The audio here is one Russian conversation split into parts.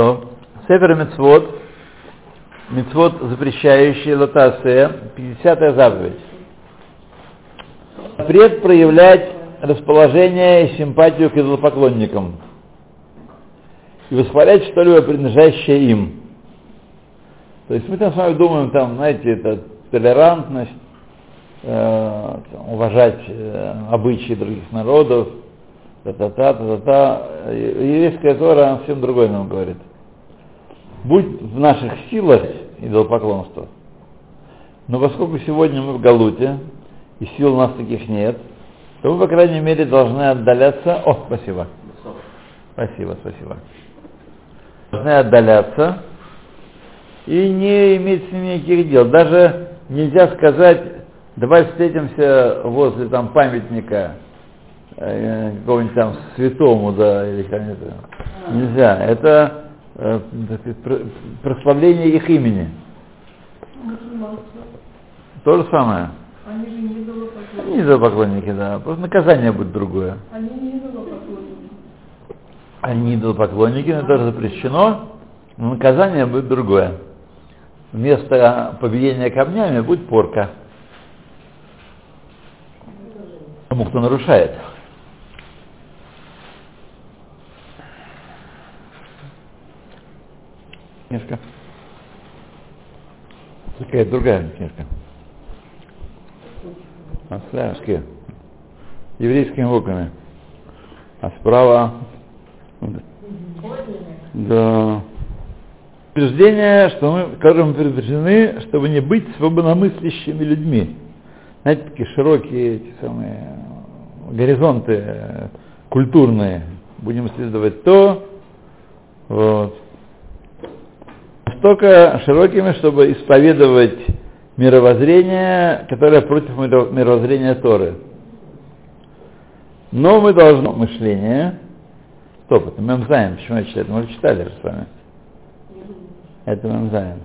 То, Сефер Мецвод, Мецвод, запрещающий лотасе, 50-я заповедь. Запрет проявлять расположение и симпатию к идолопоклонникам и восхвалять что-либо, принадлежащее им. То есть мы там с вами думаем, там, знаете, это толерантность, э, уважать э, обычаи других народов, та-та-та, та-та-та. Еврейская Тора совсем другое нам говорит. Будь в наших силах идолопоклонство, но поскольку сегодня мы в Галуте, и сил у нас таких нет, то мы, по крайней мере, должны отдаляться... О, спасибо. Спасибо, спасибо. Должны отдаляться и не иметь с ними никаких дел. Даже нельзя сказать, давай встретимся возле там памятника э, какому-нибудь там святому, да, или как-нибудь. Нельзя. Это прославление их имени. То же самое. Они же не идолопоклонники. Не идолопоклонники, да. Просто наказание будет другое. Они не идолопоклонники. Они идолопоклонники, но это запрещено, но наказание будет другое. Вместо побиения камнями будет порка. Тому, кто нарушает. Книжка. Такая другая книжка. А славянские. Еврейскими буквами. А справа... Да. Утверждение, что мы, которым предупреждены, чтобы не быть свободомыслящими людьми. Знаете, такие широкие эти самые горизонты э, культурные. Будем исследовать то, вот. Настолько широкими, чтобы исповедовать мировоззрение, которое против мировоззрения Торы. Но мы должны мышление. Стоп, это мы знаем, почему я читаю, мы читали с вами. Это мы знаем.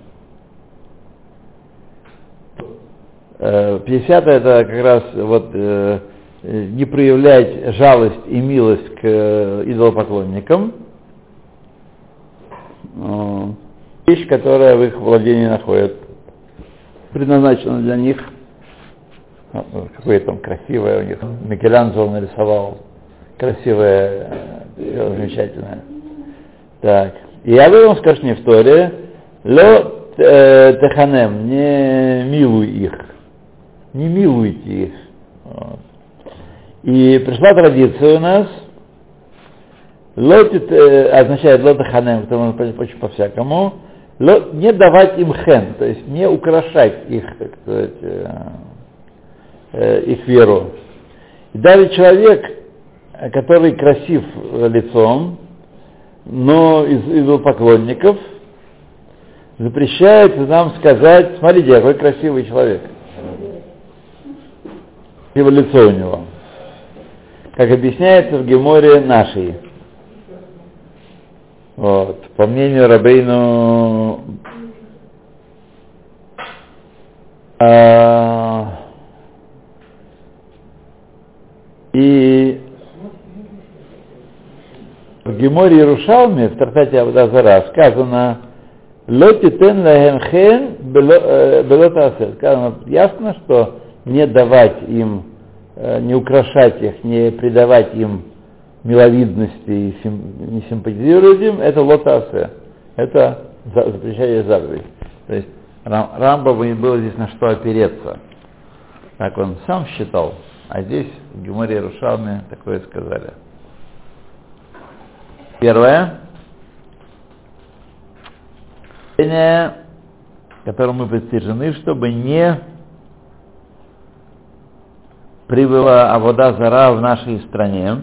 50 это как раз вот э, не проявлять жалость и милость к э, идолопоклонникам. Э, вещь, которая в их владении находит, предназначена для них. Какое там красивое у них. Микеланджело нарисовал. Красивое, замечательное. Так. И об этом скажешь не в Торе. Ло теханем, не милуй их. Не милуйте их. Вот. И пришла традиция у нас, лотит означает лотаханем, это можно очень по-всякому, не давать им хен, то есть не украшать их, так сказать, их веру. И даже человек, который красив лицом, но из идолопоклонников, запрещает нам сказать, смотрите, какой красивый человек. Его лицо у него. Как объясняется в Геморе нашей. Вот. По мнению Рабейну а, и в Геморе Иерушалме, в Тартате Абдазара, сказано Лоти тен лахем белота Сказано ясно, что не давать им, не украшать их, не придавать им миловидности и сим, не симпатизировать им, это лотасе. Это запрещение заповедь. То есть Рамба было здесь на что опереться. Так он сам считал, а здесь в Геморе Рушалме такое сказали. Первое. которому мы предстижены, чтобы не прибыла Авода Зара в нашей стране,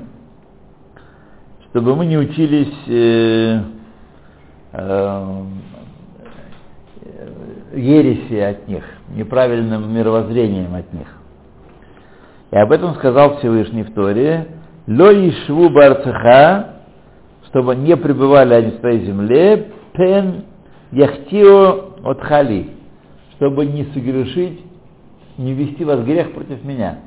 чтобы мы не учились э, э, ереси от них, неправильным мировоззрением от них. И об этом сказал Всевышний в Торе, «Ло ишву барцеха», чтобы не пребывали они в твоей земле, пен яхтио от хали, чтобы не согрешить, не вести вас грех против меня.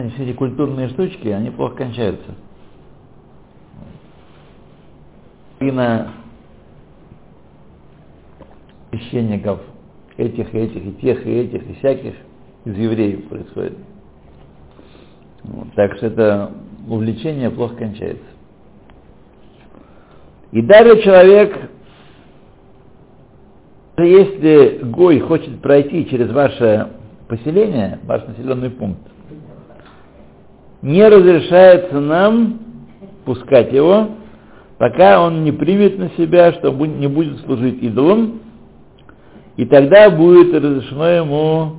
Все эти культурные штучки, они плохо кончаются. половина священников этих, и этих, и тех, и этих, и всяких из евреев происходит. Вот, так что это увлечение плохо кончается. И далее человек, если Гой хочет пройти через ваше поселение, ваш населенный пункт, не разрешается нам пускать его, пока он не примет на себя, что не будет служить идолам, и тогда будет разрешено ему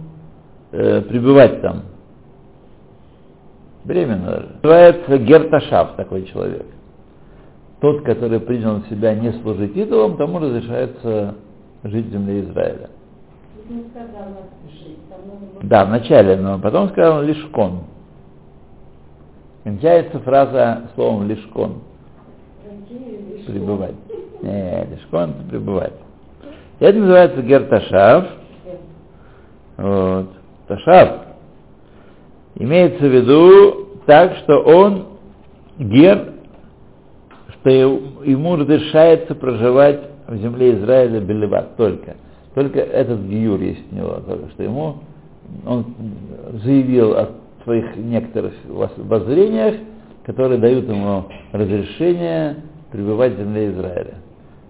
э, пребывать там. Временно даже. Называется Герташав такой человек. Тот, который принял на себя не служить идолам, тому разрешается жить в земле Израиля. Да, вначале, но потом сказал лишкон. Кончается фраза словом лишкон. Пребывать. Не, лишкон пребывать. Это называется герташав. Вот. Ташав. Имеется в виду так, что он гер, что ему разрешается проживать в земле Израиля Белеват только. Только этот гиюр есть у него, что ему он заявил о своих некоторых воззрениях, которые дают ему разрешение пребывать в земле Израиля.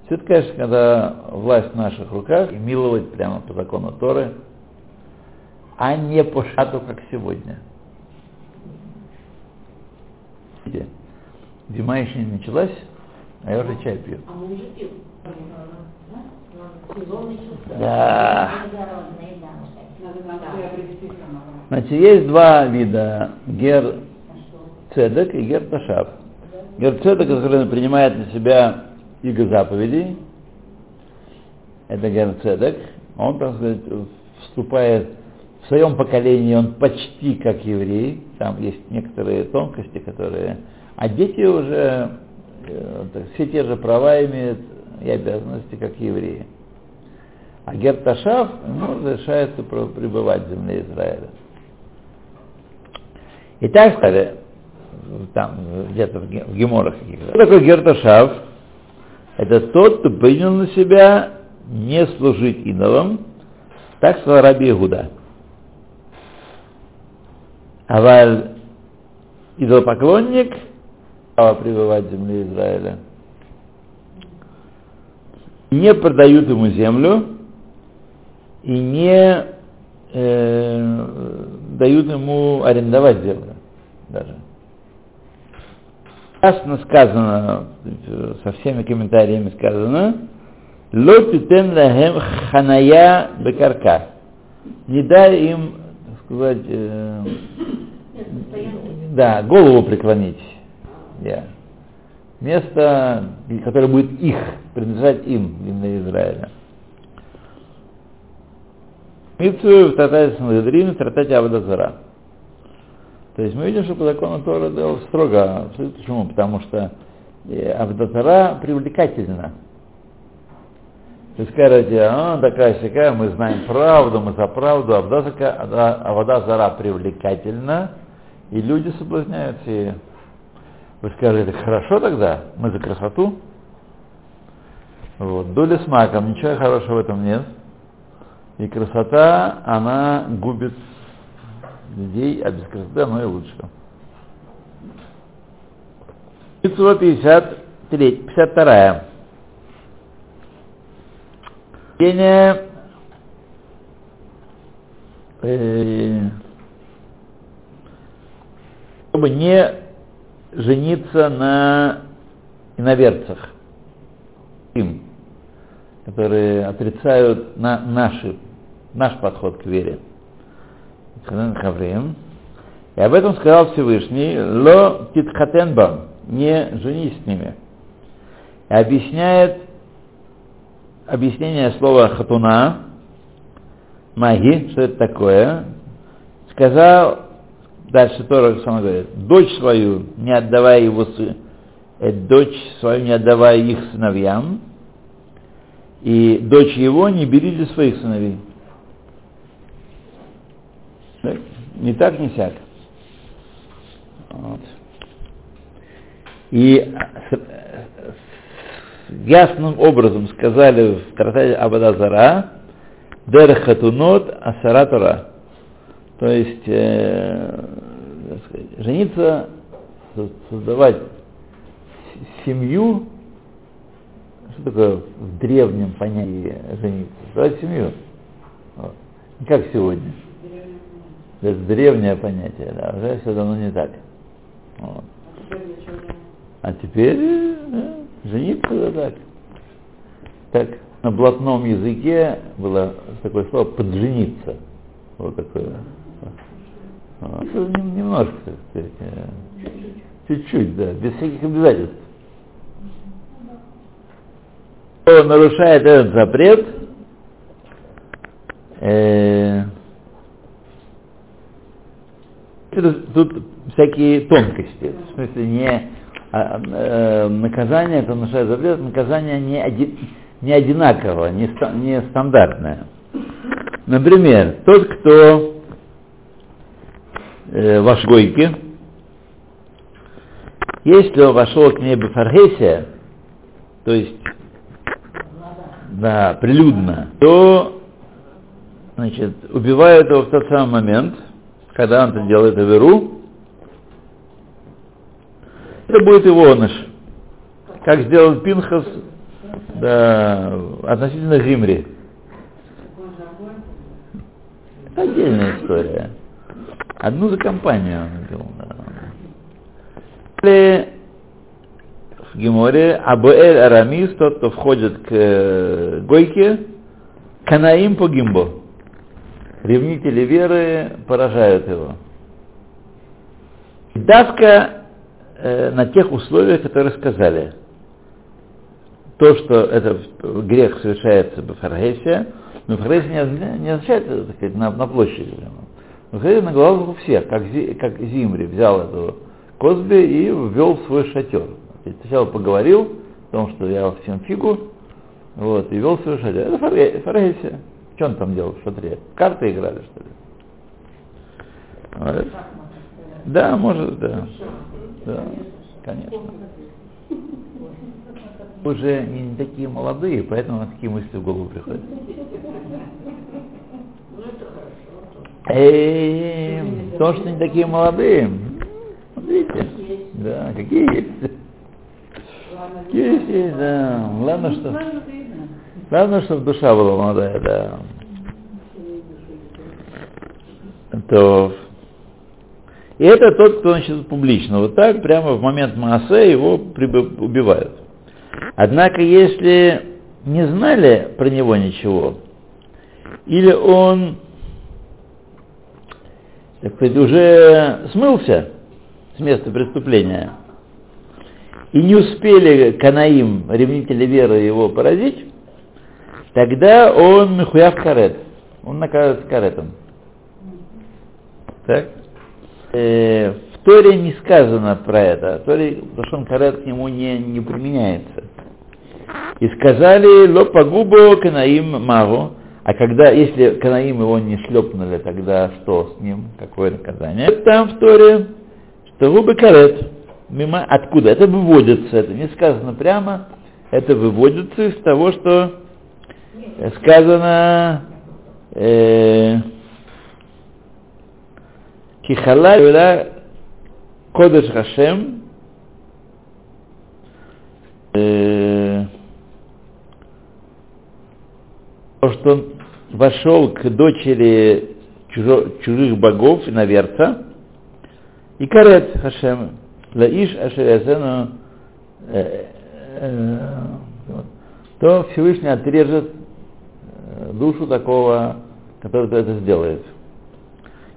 Все это, конечно, когда власть в наших руках, и миловать прямо по закону Торы, а не по шату, как сегодня. Зима еще не началась, а я уже чай пью. А мы уже пьем. Да. Значит, есть два вида гер цедек и гер ташав. Гер цедек, который принимает на себя иго заповедей, это гер цедек. Он, так сказать, вступает в своем поколении, он почти как еврей. Там есть некоторые тонкости, которые... А дети уже э, так, все те же права имеют и обязанности, как евреи. А Герташав ему разрешается про- пребывать в земле Израиля. И так сказали, там, где-то в Ге- в Геморах каких-то. Такой Герташав? Это тот, кто принял на себя не служить идолам, так сказал Раби Игуда. Аваль идолопоклонник, право пребывать в земле Израиля. Не продают ему землю и не э, дают ему арендовать землю даже. Ясно сказано, со всеми комментариями сказано, «Ло титен лахем ханая бекарка». Не дай им, так сказать, э, да, голову преклонить. Я. Место, которое будет их, принадлежать им, именно Израиля. Митцу в Татаре Сангадрин, в Тратате Авдазара. То есть мы видим, что по закону Тора делал строго. Почему? Потому что э, Авдазара привлекательна. Вы скажете, а, такая всякая, мы знаем правду, мы за правду, а вода, а зара привлекательна, и люди соблазняются ею. Вы скажете, хорошо тогда, мы за красоту. Вот. Доля с маком, ничего хорошего в этом нет. И красота, она губит людей, а без красоты оно и лучше. Митцва 53, 52. Чтение э, чтобы не жениться на иноверцах, им, которые отрицают на наши, наш подход к вере. И об этом сказал Всевышний, ло титхатенбам, не женись с ними. И объясняет объяснение слова хатуна, маги, что это такое, сказал, дальше Тора сам говорит, дочь свою не отдавай его сы, э, дочь свою не отдавай их сыновьям, и дочь его не бери для своих сыновей. Не так, не сяк. Вот. И ясным образом сказали в Тратате Абадазара, Дер Хатунот Асара Тора. То есть э, сказать, жениться, со- создавать семью, что такое в древнем понятии жениться? Создавать семью. Вот. Не как сегодня. Это древнее понятие, да, уже все давно не так. Вот. А теперь э, жениться да, так. Так на блатном языке было такое слово поджениться. Вот такое. Вот. Немножко, так сказать, чуть-чуть, да, без всяких обязательств. Кто нарушает этот запрет, э, это тут всякие тонкости. В смысле, не а, э, наказание, это нарушает запрет, наказание не, оди- не одинаковое, не, ста- не стандартное. Например, тот, кто э, ваш гойки, если он вошел к ней Бефархесия, то есть да, прилюдно, то значит, убивают его в тот самый момент, когда он это делает Аверу, это будет его оныш. Как сделал Пинхас да, относительно Зимри. Это отдельная история. Одну за компанию он делал. В Геморе Абуэль Арамис, тот, кто входит к э, Гойке, Канаим по Гимбо. Ревнители веры поражают его. Давка э, на тех условиях, которые сказали. То, что это грех совершается в Фаргесе, но Фаргесе не, не означает, так сказать, на, на площади. Но Фаргесе на глазах у всех, как, как Зимри взял эту Козби и ввел в свой шатер. Есть Сначала поговорил о том, что я всем фигу, вот, и вел свой шатер. Это Фаргесе. Что он там делал в шатре? Карты играли, что ли? Вот. Да, может, да. Да, конечно. Уже не такие молодые, поэтому такие мысли в голову приходят. Эй, то, что не такие молодые, смотрите, да, какие есть. Есть, есть, да. Главное, что, главное, чтобы душа была молодая, да. То, и это тот, кто значит публично. Вот так, прямо в момент Маасе его убивают. Однако, если не знали про него ничего, или он, так сказать, уже смылся с места преступления, и не успели Канаим, ревнители веры, его поразить, тогда он мехуяв карет. Он наказывается каретом. Так? Э, в Торе не сказано про это. В Торе Лошон Карет к нему не, не применяется. И сказали, ло погубо Канаим Магу. А когда, если Канаим его не шлепнули, тогда что с ним? Какое наказание? Там в Торе, что губы карет. Мимо, откуда? Это выводится, это не сказано прямо, это выводится из того, что сказано э, Кихала Юля Кодеш Хашем э, то, что он вошел к дочери чужих богов, иноверца, и карет Хашем, Лаиш Ашерязену, то Всевышний отрежет э, душу такого, который это сделает.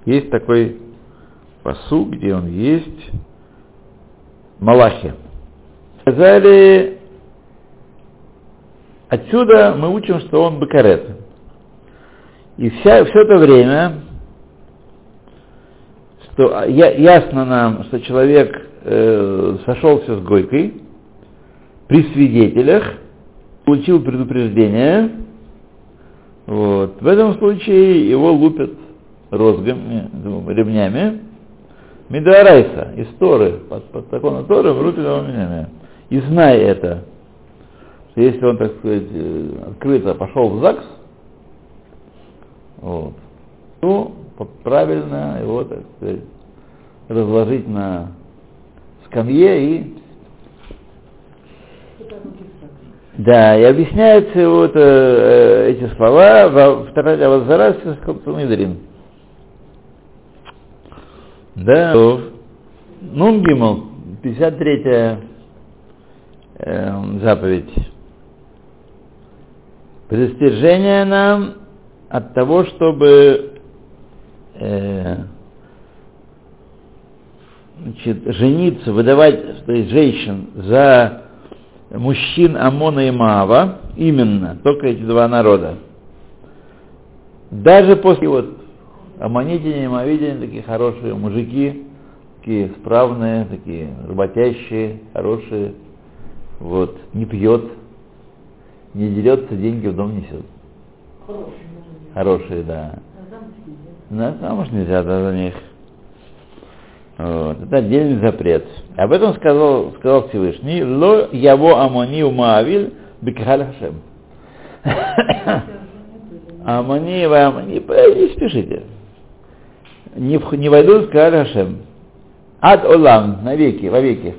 Есть такой посу, где он есть, Малахи. Сказали, отсюда мы учим, что он бакарет. И вся, все это время, что ясно нам, что человек э, сошелся с Гойкой при свидетелях, получил предупреждение, вот. В этом случае его лупят розгами, ну, ремнями, Медарайса, из Торы, под, под законом Торы, лупят его ремнями. И знай это. что если он, так сказать, э, открыто пошел в ЗАГС, вот, то правильно его, так сказать, разложить на скамье и да, и объясняются вот э, эти слова во второй Авазарас Мидрин. Да, Нун Гимл, 53-я э, заповедь. Предостережение нам от того, чтобы э, значит, жениться, выдавать то есть, женщин за мужчин Амона и Маава, именно, только эти два народа. Даже после вот Амонитяне и Моавитяне такие хорошие мужики, такие справные, такие работящие, хорошие, вот, не пьет, не дерется, деньги в дом несет. Хорошие, да. На замуж нельзя да, за них. Вот. Это отдельный запрет. Об этом сказал, сказал Всевышний. Ло яво амони умаавиль бикхаль хашем. Амони, вы амони, не спешите. Не, не войдут в Кааль Хашем. Ад олам, навеки, вовеки.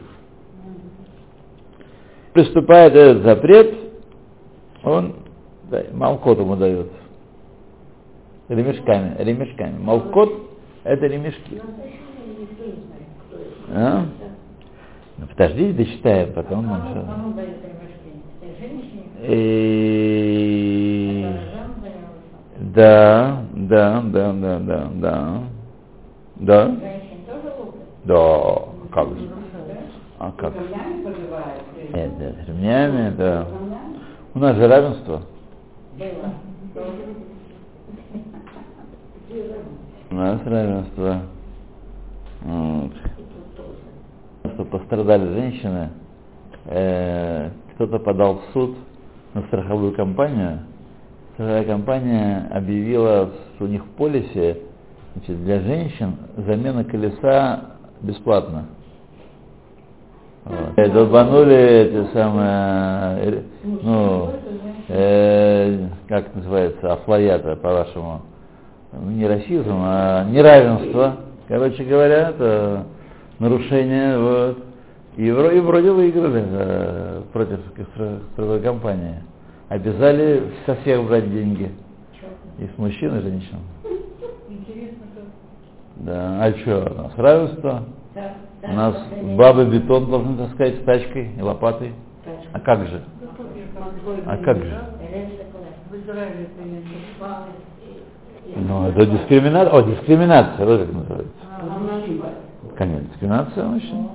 Приступает этот запрет, он да, Малкот ему дает. Ремешками, ремешками. Малкот это ремешки. А? Ну, подожди, дочитаем, потом мы все. И... Да, да, да, да, да, да. Да? Да, как же. А как? Нет, нет, ремнями, да. У нас же равенство. У нас равенство. Вот. Что пострадали женщины, э, кто-то подал в суд на страховую компанию. Страховая компания объявила, что у них в полисе значит, для женщин замена колеса бесплатно. Вот. Долбанули эти самые, э, ну, э, как называется, афлоята, по-вашему, не расизм, а неравенство. Короче говоря, это нарушение, вот. И, вроде, и вроде выиграли э, против страховой компании. Обязали со всех брать деньги. И с мужчин, и женщин. Да, а что, у нас равенство? Да, да, У нас да, бабы бетон должны таскать с тачкой и лопатой. А как же? А как же? Ну, это дискриминация. О, дискриминация, вот как называется. А, Конечно, дискриминация мужчин.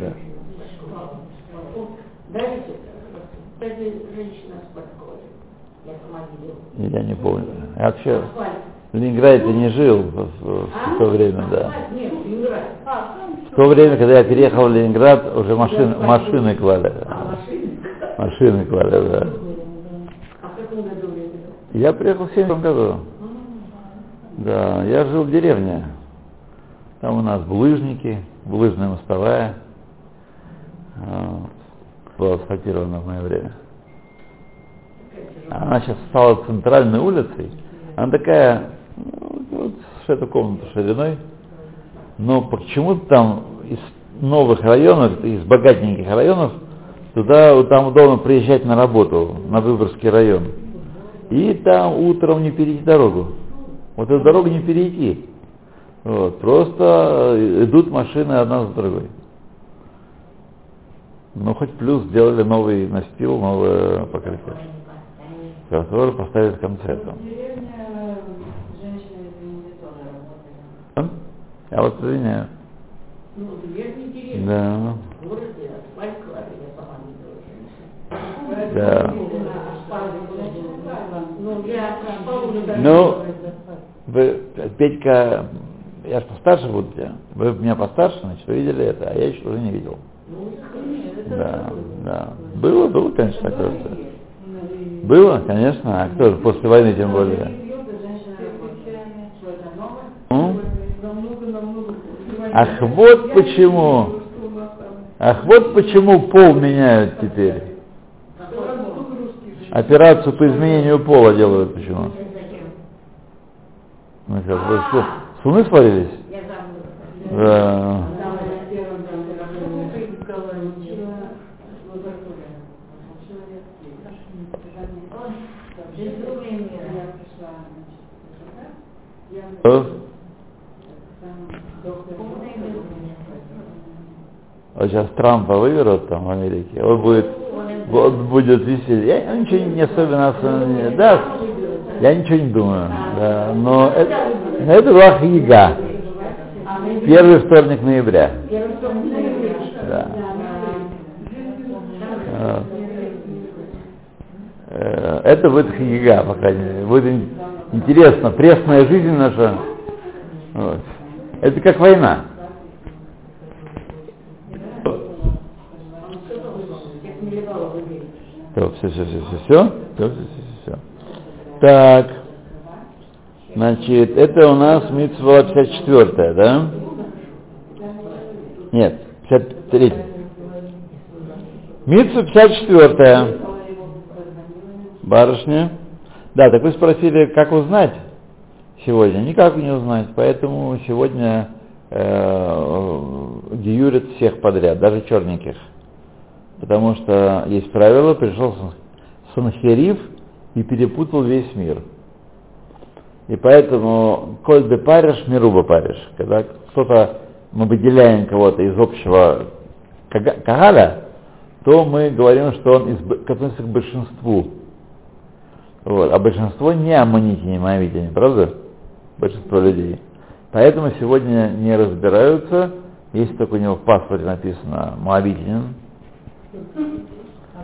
Да. Я не помню. Я вообще в Ленинграде не жил в, в- в то время, да. Нет, не нравится. В то время, когда я переехал в Ленинград, уже машины, машины клали. Машины клали, да. А в каком году вы это? Я приехал в 70 году. Да, я жил в деревне. Там у нас булыжники, булыжная мостовая. Вот. Была асфальтирована в мое время. Она сейчас стала центральной улицей. Она такая, ну, вот с эту комнату шириной. Но почему-то там из новых районов, из богатеньких районов, туда там удобно приезжать на работу, на Выборгский район. И там утром не перейти дорогу. Вот эту дорогу не перейти. Вот, просто идут машины одна за другой. Ну, хоть плюс сделали новый настил, новое покрытие, которое поставили в конце этого. Я вот извиняю. Ну. Да. Да. Ну, Ну, Петька, я же постарше буду тебя. Вы меня постарше, значит, вы видели это, а я еще уже не видел. Да, да. Было, было, конечно, такое. что- Было, конечно, а кто же после войны тем более. Ах, вот почему. Ах, вот почему пол меняют теперь. Операцию по изменению пола делают почему? Ну, сейчас, вы что, с Луны свалились? Да. А? А сейчас Трампа выберут там в Америке, он будет, вот будет веселее. Я ничего не особенно, особенно не, да, я ничего не думаю, да, но это, это была Хига, первый вторник ноября. Да. Э, Это будет Хига, по крайней мере. Будет ин- интересно, пресная жизнь наша. Вот. Это как война. Так, все, все, все, все, все, все, все, все. Так, значит, это у нас митцва 54 да? Нет, 53 Митцва 54 Барышня. Да, так вы спросили, как узнать сегодня? Никак не узнать, поэтому сегодня э, гиюрят всех подряд, даже черненьких. Потому что есть правило, пришел Сан- Санхериф и перепутал весь мир. И поэтому коль де париш, мируба париш. Когда кто-то, мы выделяем кого-то из общего кага- кагаля, то мы говорим, что он из, относится к большинству. Вот. А большинство не аммонити, не моавитяне, правда? Большинство людей. Поэтому сегодня не разбираются, если только у него в паспорте написано моавитянин,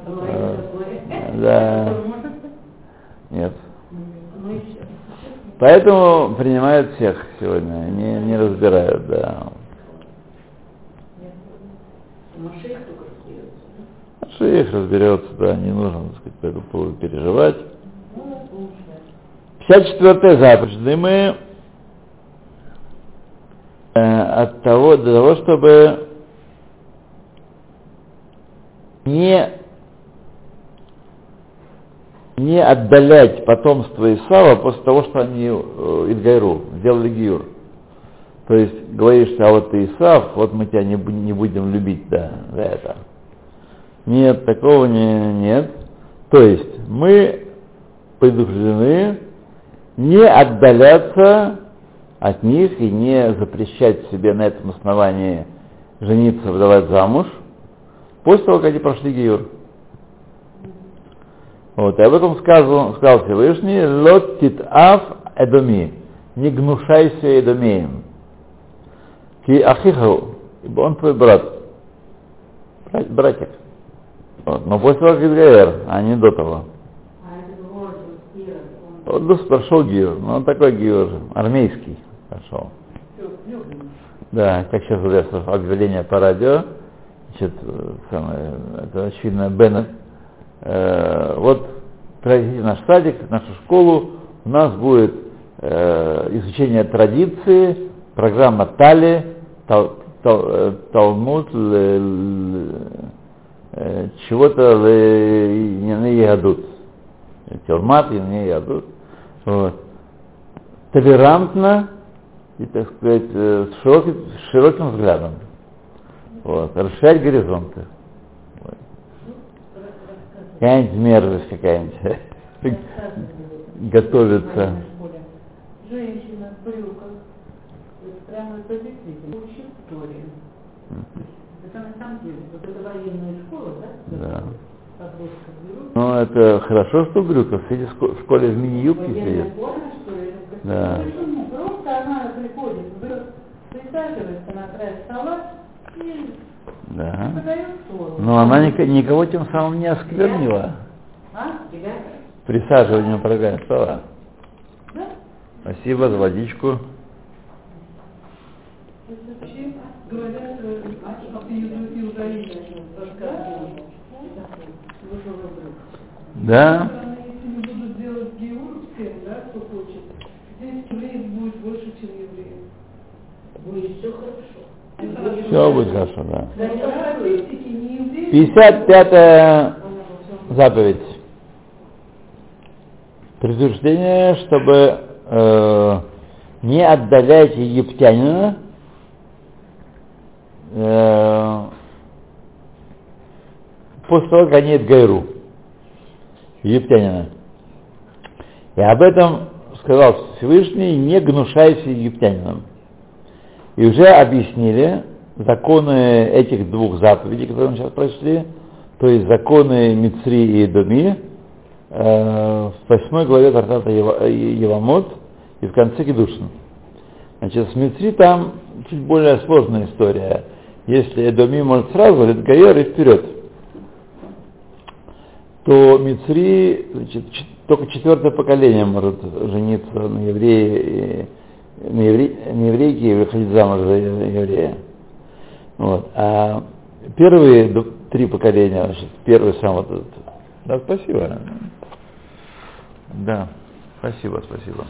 Э, да. Нет. Поэтому принимают всех сегодня, не, не разбирают, да. Шейх разберется, да, не нужно, так сказать, по этому поводу переживать. 54 заповедь. Да мы э, от того, для того, чтобы не, не отдалять потомство Исава после того, что они э, Идгайру, сделали Гиюр. То есть говоришь, а вот ты Исав, вот мы тебя не, не будем любить, да, за это. Нет, такого не, нет. То есть мы предупреждены не отдаляться от них и не запрещать себе на этом основании жениться, выдавать замуж, после того, как они прошли Гиюр. Вот, и об этом сказал, сказал Всевышний, «Лот титав эдоми» «Не гнушайся эдомеем». «Ки ахиху» ибо он твой брат, брат братик. Вот, но после того, как Гиюр, а не до того. А Вот Дус прошел Гиюр, но он такой Гиюр, армейский прошел. Да, как сейчас слышу объявление по радио, значит, э, самое, это очевидно Беннет, э, вот приходите наш садик, нашу школу, у нас будет э, изучение традиции, программа Тали, Тал- Тал- э, Талмуд, чего-то не ядут. Тюрмат, не ядут. Вот. Толерантно и, так сказать, с широким, с широким взглядом. Вот, расширять горизонты. Какая-нибудь мерзость какая-нибудь готовится. Женщина в брюках. Прямо это действительно учит Торе. Это на самом деле, вот это военная школа, да? Да. Ну, это хорошо, что в брюках. Сидит в школе в мини-юбке сидит. Да. Почему? Просто она приходит, присаживается на край стола и да. Но ну, она никого тем самым не осквернила. Присаживанием полагаем стола. Спасибо за водичку. Да. Все будет хорошо, да. Да, по статистике не евреев. 55 заповедь. Предупреждение, чтобы э, не отдалять египтянина э, после того, как они Гайру, египтянина. И об этом сказал Всевышний, не гнушайся египтянином. И уже объяснили законы этих двух заповедей, которые мы сейчас прочли, то есть законы Мицри и Доми, э, в восьмой главе Тартата Евамот и в конце Кедушин. Значит, с Мицри там чуть более сложная история. Если Эдоми может сразу, это Гайер и вперед, то Мицри, значит, только четвертое поколение может жениться на еврее, на, евре, на еврейке и выходить замуж за еврея. Вот. А первые три поколения, значит, первый сам вот этот. Да, спасибо. Да, спасибо, спасибо.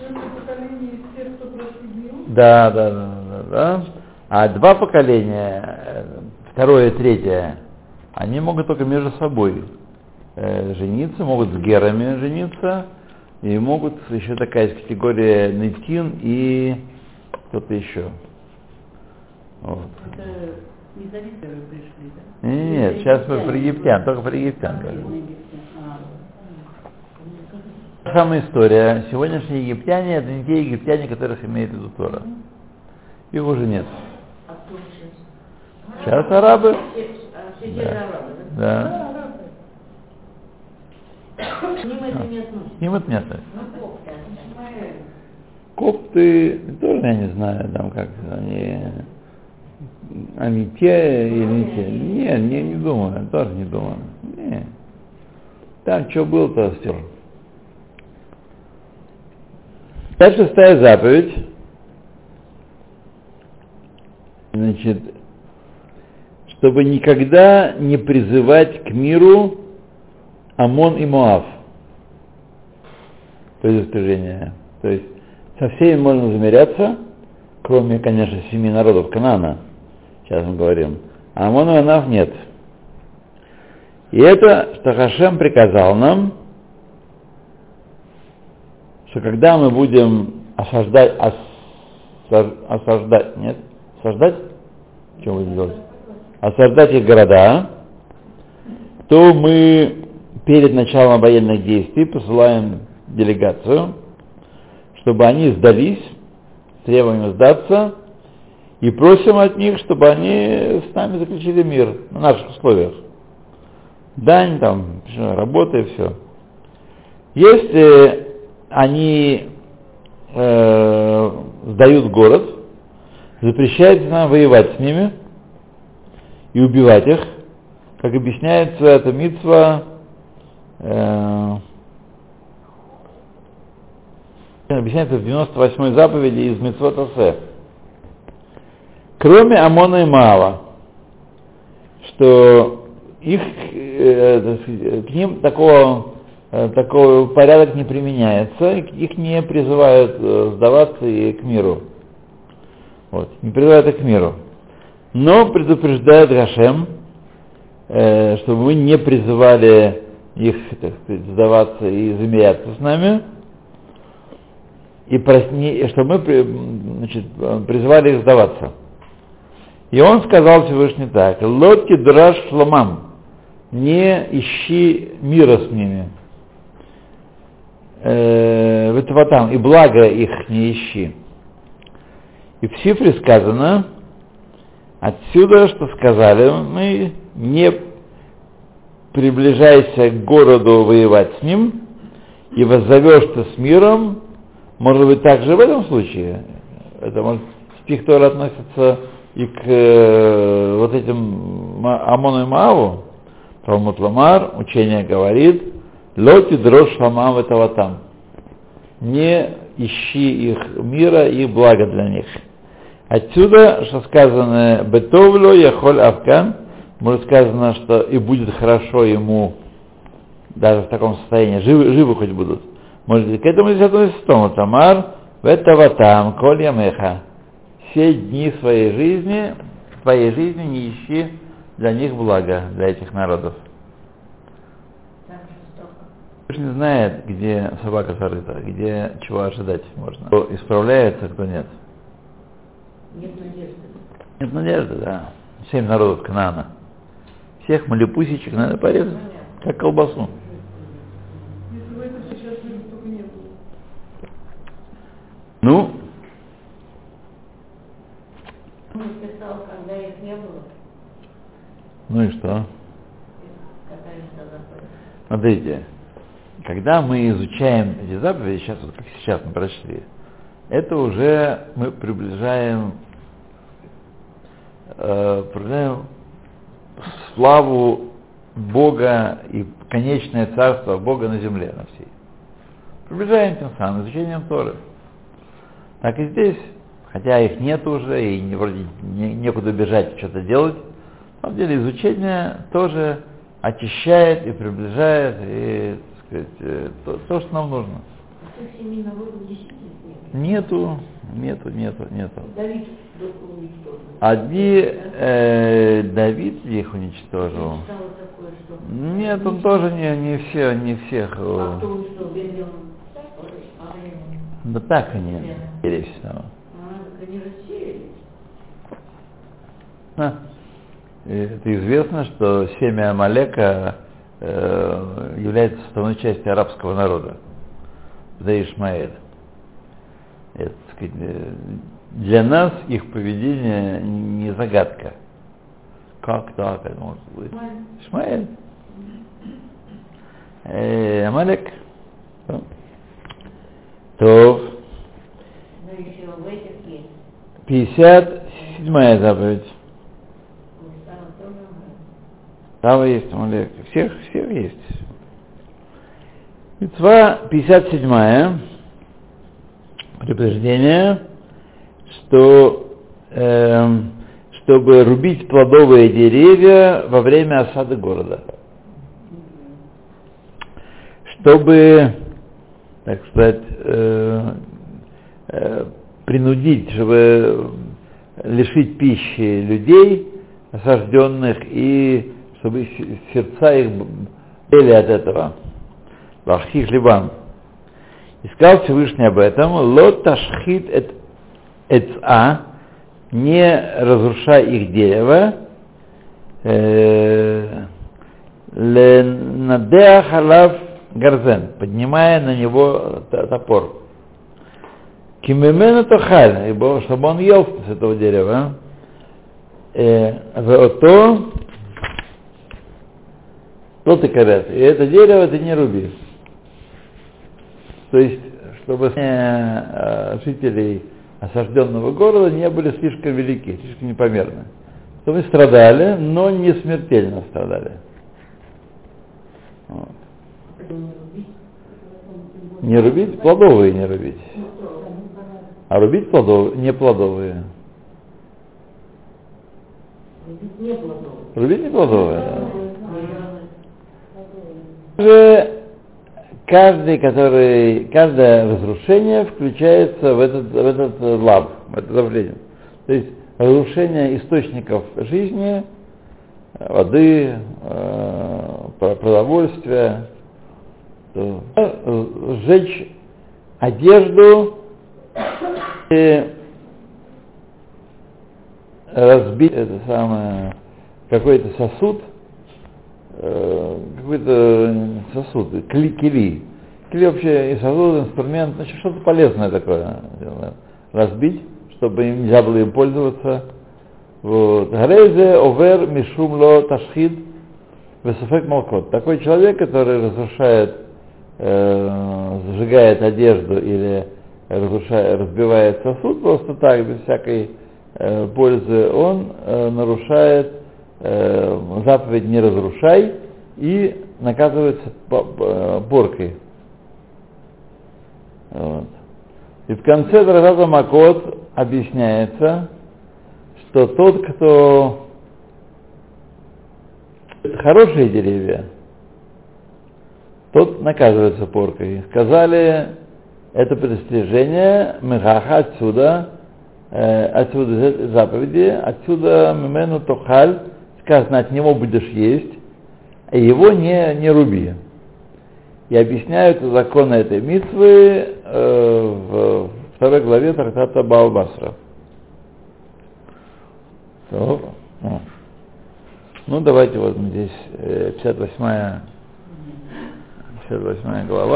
Да, да, да, да, да. А два поколения, второе и третье, они могут только между собой э, жениться, могут с герами жениться, и могут еще такая категория Нетин и кто-то еще. Вот. Это не пришли, да? Нет, сейчас мы про египтян, только про египтян говорим. Самая история. Сегодняшние египтяне это не те египтяне, которых имеет в виду Тора. Их уже нет. Сейчас арабы. Да. да. К ним это не относится. К ним это не относится. Копты, тоже я не знаю, там как они, они те или не те. Не, не, думаю, тоже не думаю. Не. Там что было, то стер. Дальше шестая заповедь. Значит, чтобы никогда не призывать к миру Амон и Моав. Предостережение. То есть со всеми можно замеряться, кроме, конечно, семи народов Канана, сейчас мы говорим. А Амон и Моав нет. И это, что Хашем приказал нам, что когда мы будем осаждать, осаждать, нет, осаждать, что будем делать? Осаждать их города, то мы перед началом военных действий посылаем делегацию, чтобы они сдались, требуем сдаться, и просим от них, чтобы они с нами заключили мир на наших условиях. Дань, там, работа и все. Если они э, сдают город, запрещается нам воевать с ними и убивать их, как объясняется, это митва э, объясняется в 98-й заповеди из Митцвот Асе. Кроме Амона и Маава, что их, э, к ним такого, э, такой порядок не применяется, их не призывают э, сдаваться и к миру. Вот, не призывают их к миру. Но предупреждает Гашем, э, чтобы мы не призывали их, так сказать, сдаваться и замеряться с нами, и просни, чтобы мы значит, призывали их сдаваться. И он сказал Всевышний так, лодки драж шломам, не ищи мира с ними, э, там, и благо их не ищи. И в Сифре сказано, отсюда, что сказали, мы не приближайся к городу воевать с ним, и воззовешься с миром, может быть, также в этом случае, это может, стих тоже относится и к э, вот этим Амону и Мааву, Талмуд Ламар, учение говорит, лоти дрожь ламам этого там. Не ищи их мира и блага для них. Отсюда, что сказано, бетовлю яхоль авкан, может сказано, что и будет хорошо ему даже в таком состоянии, живы, живы хоть будут. Может к этому здесь относится Тома Тамар, в этого там, коль ямеха. Все дни своей жизни, твоей жизни не ищи для них блага, для этих народов. Кто не знает, где собака зарыта, где чего ожидать можно. Кто исправляется, кто нет. Нет надежды. Нет надежды, да. Семь народов Канана. Всех малепусечек надо порезать, как колбасу. Если бы это сейчас люди только не было. Ну, Он писал, когда их не было, ну и что? Смотрите, когда мы изучаем эти заповеди, сейчас вот как сейчас мы прочли, это уже мы приближаем, э, приближаем славу Бога и конечное царство Бога на земле, на всей. Приближаем тем самым изучением Торы. Так и здесь, хотя их нет уже, и не, вроде не- некуда бежать что-то делать, на самом деле изучение тоже очищает и приближает, и, так сказать, э, то, то, что нам нужно. Нету, нету, нету, нету. Давид. Одни э, Давид их уничтожил. Нет, он тоже не, не все, не всех. А э, кто уничтожил? Бензин? А, Да так они, скорее всего. Так они рассеялись. А, э, Это известно, что семя Амалека э, является составной частью арабского народа. Да Ишмаэль. Это, сказать, э, для нас их поведение не загадка. Как так это может быть? Ишмаэль. Э, Амалек. То Но еще в этих есть. 57 заповедь. Там есть Амалек. Всех, всех есть. Митцва 57 предупреждение, что эм, чтобы рубить плодовые деревья во время осады города. Чтобы, так сказать, э, э, принудить, чтобы лишить пищи людей, осажденных, и чтобы сердца их были от этого. Лахих Ливан. И сказал Всевышний об этом, лот ташхит эт эца, не разрушай их дерево, э, ленадеа халав гарзен, поднимая на него топор. Кимемену тохаль, ибо чтобы он ел с этого дерева. Э, то тот и корят. И это дерево ты не руби. То есть, чтобы э, жителей осажденного города не были слишком велики, слишком непомерны. Чтобы они страдали, но не смертельно страдали. Вот. Не рубить, плодовые не рубить. А рубить плодовые, не плодовые. Не было дома. Рубить не плодовые, да. Также каждый, который, каждое разрушение включается в этот, в этот лав, в это давление. То есть разрушение источников жизни, воды, э, про- продовольствия, э, сжечь одежду и разбить это самое какой-то сосуд, э, какой-то сосуд, кли, кили. Кили вообще и сосуд, инструмент, значит, что-то полезное такое. Разбить, чтобы им нельзя было им пользоваться. Вот. Гарейзе овер мишум ло ташхид весуфек молкот. Такой человек, который разрушает, э, сжигает одежду или разрушает, разбивает сосуд просто так, без всякой э, пользы, он э, нарушает э, заповедь «не разрушай» и наказывается по- поркой. Вот. И в конце Дразата Макот объясняется, что тот, кто хорошие деревья, тот наказывается поркой. Сказали, это предостережение Мехаха отсюда, э, отсюда из заповеди, отсюда Мемену Тохаль, сказано, от него будешь есть, а его не, не руби. И объясняют законы этой митвы э, в второй главе трактата Баобасра. То, ну. ну. давайте вот здесь э, 58, 58 глава.